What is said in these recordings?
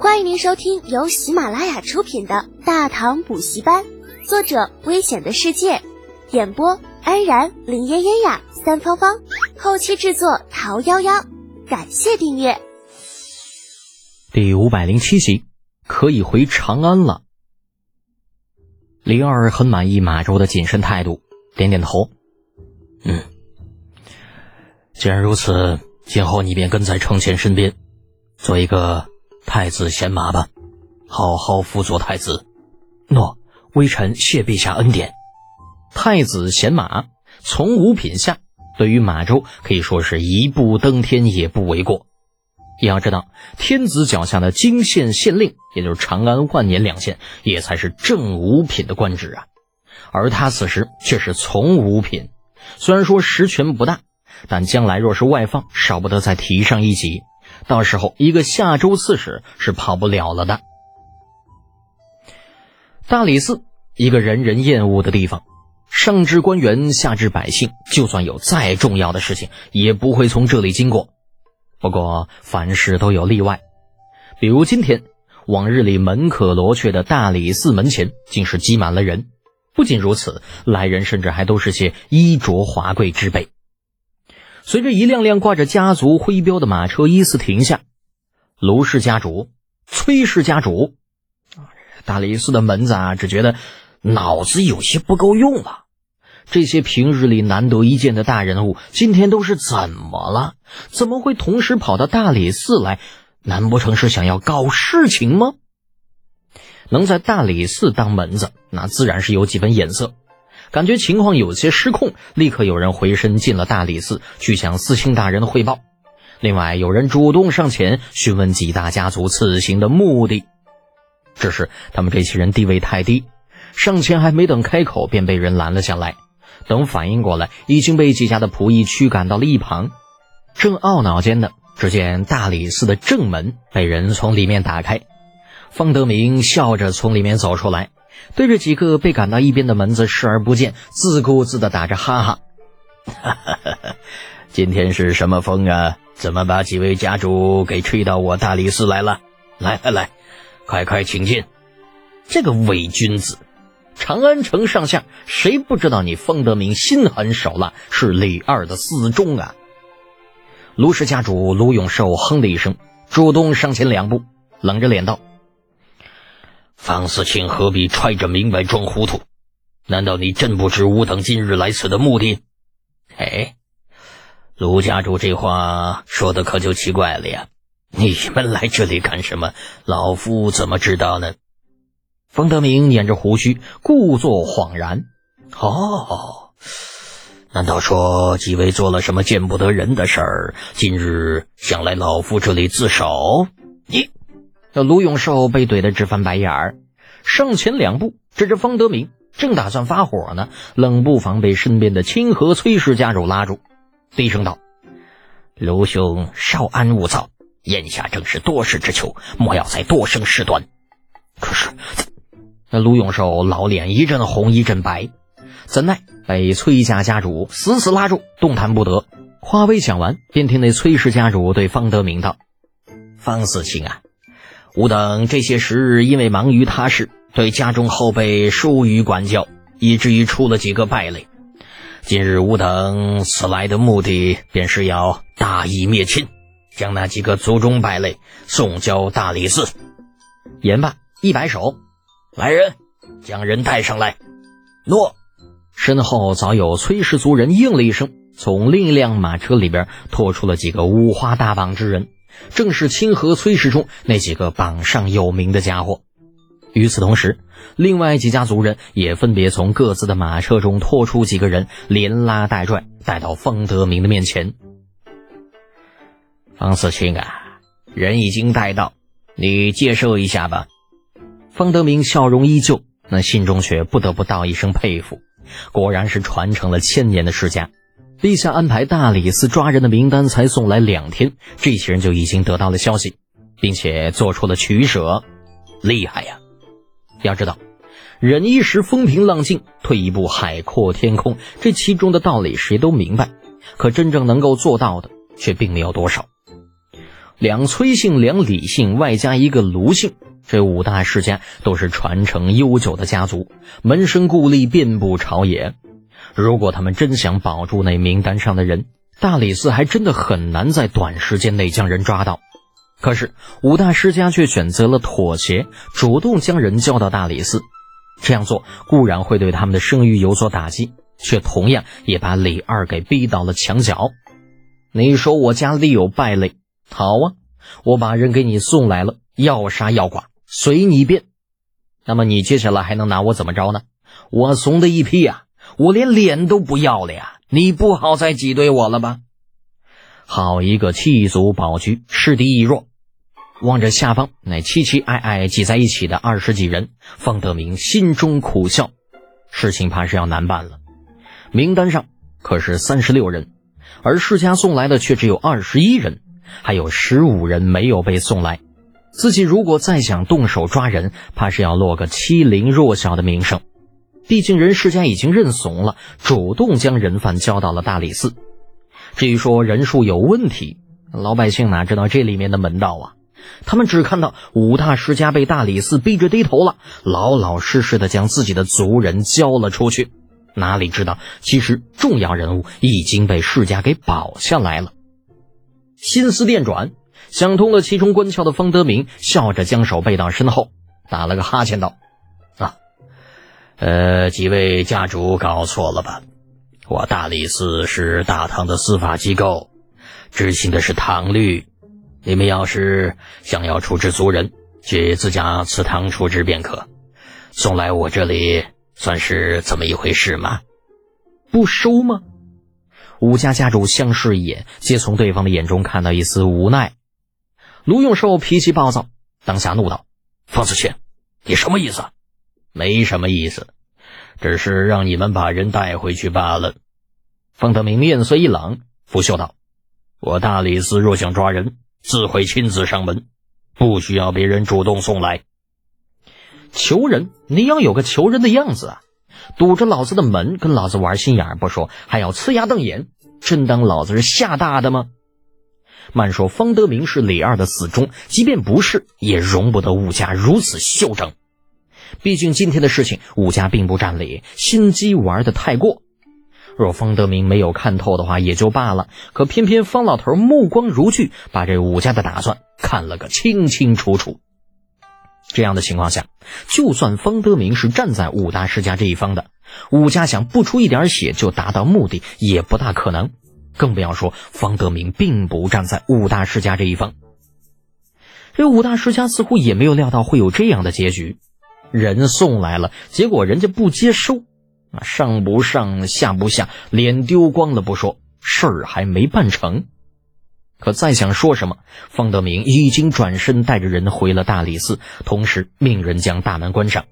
欢迎您收听由喜马拉雅出品的《大唐补习班》，作者：危险的世界，演播：安然、林嫣嫣呀、三芳芳，后期制作：桃夭夭。感谢订阅。第五百零七集，可以回长安了。李二很满意马周的谨慎态度，点点头：“嗯，既然如此，今后你便跟在程前身边，做一个。”太子贤马吧，好好辅佐太子。诺，微臣谢陛下恩典。太子贤马，从五品下，对于马周可以说是一步登天也不为过。要知道，天子脚下的京县县令，也就是长安、万年两县，也才是正五品的官职啊。而他此时却是从五品，虽然说实权不大，但将来若是外放，少不得再提上一级。到时候，一个夏州刺史是跑不了了的。大理寺，一个人人厌恶的地方，上至官员，下至百姓，就算有再重要的事情，也不会从这里经过。不过，凡事都有例外，比如今天，往日里门可罗雀的大理寺门前，竟是挤满了人。不仅如此，来人甚至还都是些衣着华贵之辈。随着一辆辆挂着家族徽标的马车依次停下，卢氏家主、崔氏家主，大理寺的门子啊，只觉得脑子有些不够用了。这些平日里难得一见的大人物，今天都是怎么了？怎么会同时跑到大理寺来？难不成是想要搞事情吗？能在大理寺当门子，那自然是有几分眼色。感觉情况有些失控，立刻有人回身进了大理寺去向司卿大人汇报。另外，有人主动上前询问几大家族此行的目的。只是他们这些人地位太低，上前还没等开口，便被人拦了下来。等反应过来，已经被几家的仆役驱赶到了一旁。正懊恼间的，只见大理寺的正门被人从里面打开，方德明笑着从里面走出来。对着几个被赶到一边的门子视而不见，自顾自的打着哈哈。哈哈哈哈今天是什么风啊？怎么把几位家主给吹到我大理寺来了？来来来，快快请进。这个伪君子，长安城上下谁不知道你方德明心狠手辣，是李二的死忠啊？卢氏家主卢永寿哼的一声，主动上前两步，冷着脸道。方四卿何必揣着明白装糊涂？难道你真不知吾等今日来此的目的？哎，卢家主这话说的可就奇怪了呀！你们来这里干什么？老夫怎么知道呢？方德明捻着胡须，故作恍然。哦，难道说几位做了什么见不得人的事儿？今日想来老夫这里自首？你。那卢永寿被怼得直翻白眼儿，上前两步，指着方德明，正打算发火呢，冷不防被身边的清河崔氏家主拉住，低声道：“卢兄稍安勿躁，眼下正是多事之秋，莫要再多生事端。”可是，那卢永寿老脸一阵红一阵白，怎奈被崔家家主死死拉住，动弹不得。话未讲完，便听那崔氏家主对方德明道：“方四清啊。”吾等这些时日因为忙于他事，对家中后辈疏于管教，以至于出了几个败类。今日吾等此来的目的，便是要大义灭亲，将那几个族中败类送交大理寺。言罢，一摆手：“来人，将人带上来。”诺。身后早有崔氏族人应了一声，从另一辆马车里边拖出了几个五花大绑之人。正是清河崔氏中那几个榜上有名的家伙。与此同时，另外几家族人也分别从各自的马车中拖出几个人，连拉带拽带到方德明的面前。方四清啊，人已经带到，你接受一下吧。方德明笑容依旧，那心中却不得不道一声佩服，果然是传承了千年的世家。陛下安排大理寺抓人的名单才送来两天，这些人就已经得到了消息，并且做出了取舍，厉害呀！要知道，忍一时风平浪静，退一步海阔天空，这其中的道理谁都明白，可真正能够做到的却并没有多少。两崔姓、两李姓，外加一个卢姓，这五大世家都是传承悠久的家族，门生故吏遍布朝野。如果他们真想保住那名单上的人，大理寺还真的很难在短时间内将人抓到。可是五大世家却选择了妥协，主动将人交到大理寺。这样做固然会对他们的声誉有所打击，却同样也把李二给逼到了墙角。你说我家里有败类，好啊，我把人给你送来了，要杀要剐随你便。那么你接下来还能拿我怎么着呢？我怂的一批呀，我连脸都不要了呀！你不好再挤兑我了吧？好一个弃卒保车，势敌易弱。望着下方那凄凄哀哀挤在一起的二十几人，方德明心中苦笑。事情怕是要难办了。名单上可是三十六人，而世家送来的却只有二十一人，还有十五人没有被送来。自己如果再想动手抓人，怕是要落个欺凌弱小的名声。毕竟人世家已经认怂了，主动将人犯交到了大理寺。至于说人数有问题，老百姓哪知道这里面的门道啊？他们只看到五大世家被大理寺逼着低头了，老老实实的将自己的族人交了出去，哪里知道其实重要人物已经被世家给保下来了。心思电转，想通了其中关窍的方德明笑着将手背到身后，打了个哈欠道：“，呃，几位家主搞错了吧？我大理寺是大唐的司法机构，执行的是唐律。”你们要是想要处置族人，去自家祠堂处置便可。送来我这里算是怎么一回事吗？不收吗？吴家家主相视一眼，皆从对方的眼中看到一丝无奈。卢永寿脾气暴躁，当下怒道：“方子谦，你什么意思？没什么意思，只是让你们把人带回去罢了。”方德明面色一冷，拂袖道：“我大理寺若想抓人。”自会亲自上门，不需要别人主动送来。求人，你要有个求人的样子啊！堵着老子的门，跟老子玩心眼不说，还要呲牙瞪眼，真当老子是吓大的吗？慢说方德明是李二的死忠，即便不是，也容不得武家如此嚣张。毕竟今天的事情，武家并不占理，心机玩的太过。若方德明没有看透的话，也就罢了。可偏偏方老头目光如炬，把这武家的打算看了个清清楚楚。这样的情况下，就算方德明是站在武大世家这一方的，武家想不出一点血就达到目的，也不大可能。更不要说方德明并不站在武大世家这一方。这武大世家似乎也没有料到会有这样的结局，人送来了，结果人家不接收。啊，上不上，下不下，脸丢光了不说，事儿还没办成。可再想说什么，方德明已经转身带着人回了大理寺，同时命人将大门关上，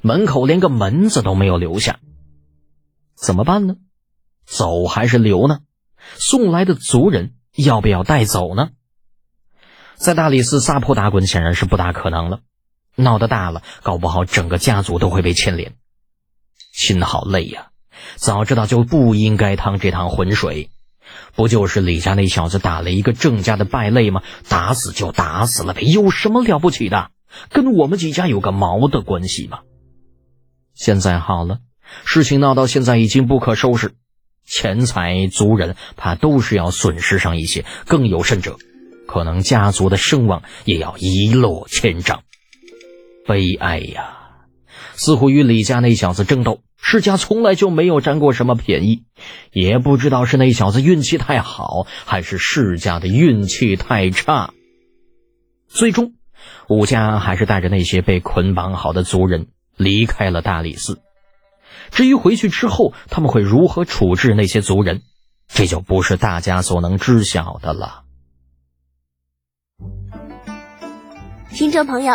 门口连个门子都没有留下。怎么办呢？走还是留呢？送来的族人要不要带走呢？在大理寺撒泼打滚显然是不大可能了，闹得大了，搞不好整个家族都会被牵连。心好累呀！早知道就不应该趟这趟浑水，不就是李家那小子打了一个郑家的败类吗？打死就打死了呗，有什么了不起的？跟我们几家有个毛的关系吗？现在好了，事情闹到现在已经不可收拾，钱财族人怕都是要损失上一些，更有甚者，可能家族的声望也要一落千丈，悲哀呀！似乎与李家那小子争斗。世家从来就没有占过什么便宜，也不知道是那小子运气太好，还是世家的运气太差。最终，武家还是带着那些被捆绑好的族人离开了大理寺。至于回去之后他们会如何处置那些族人，这就不是大家所能知晓的了。听众朋友，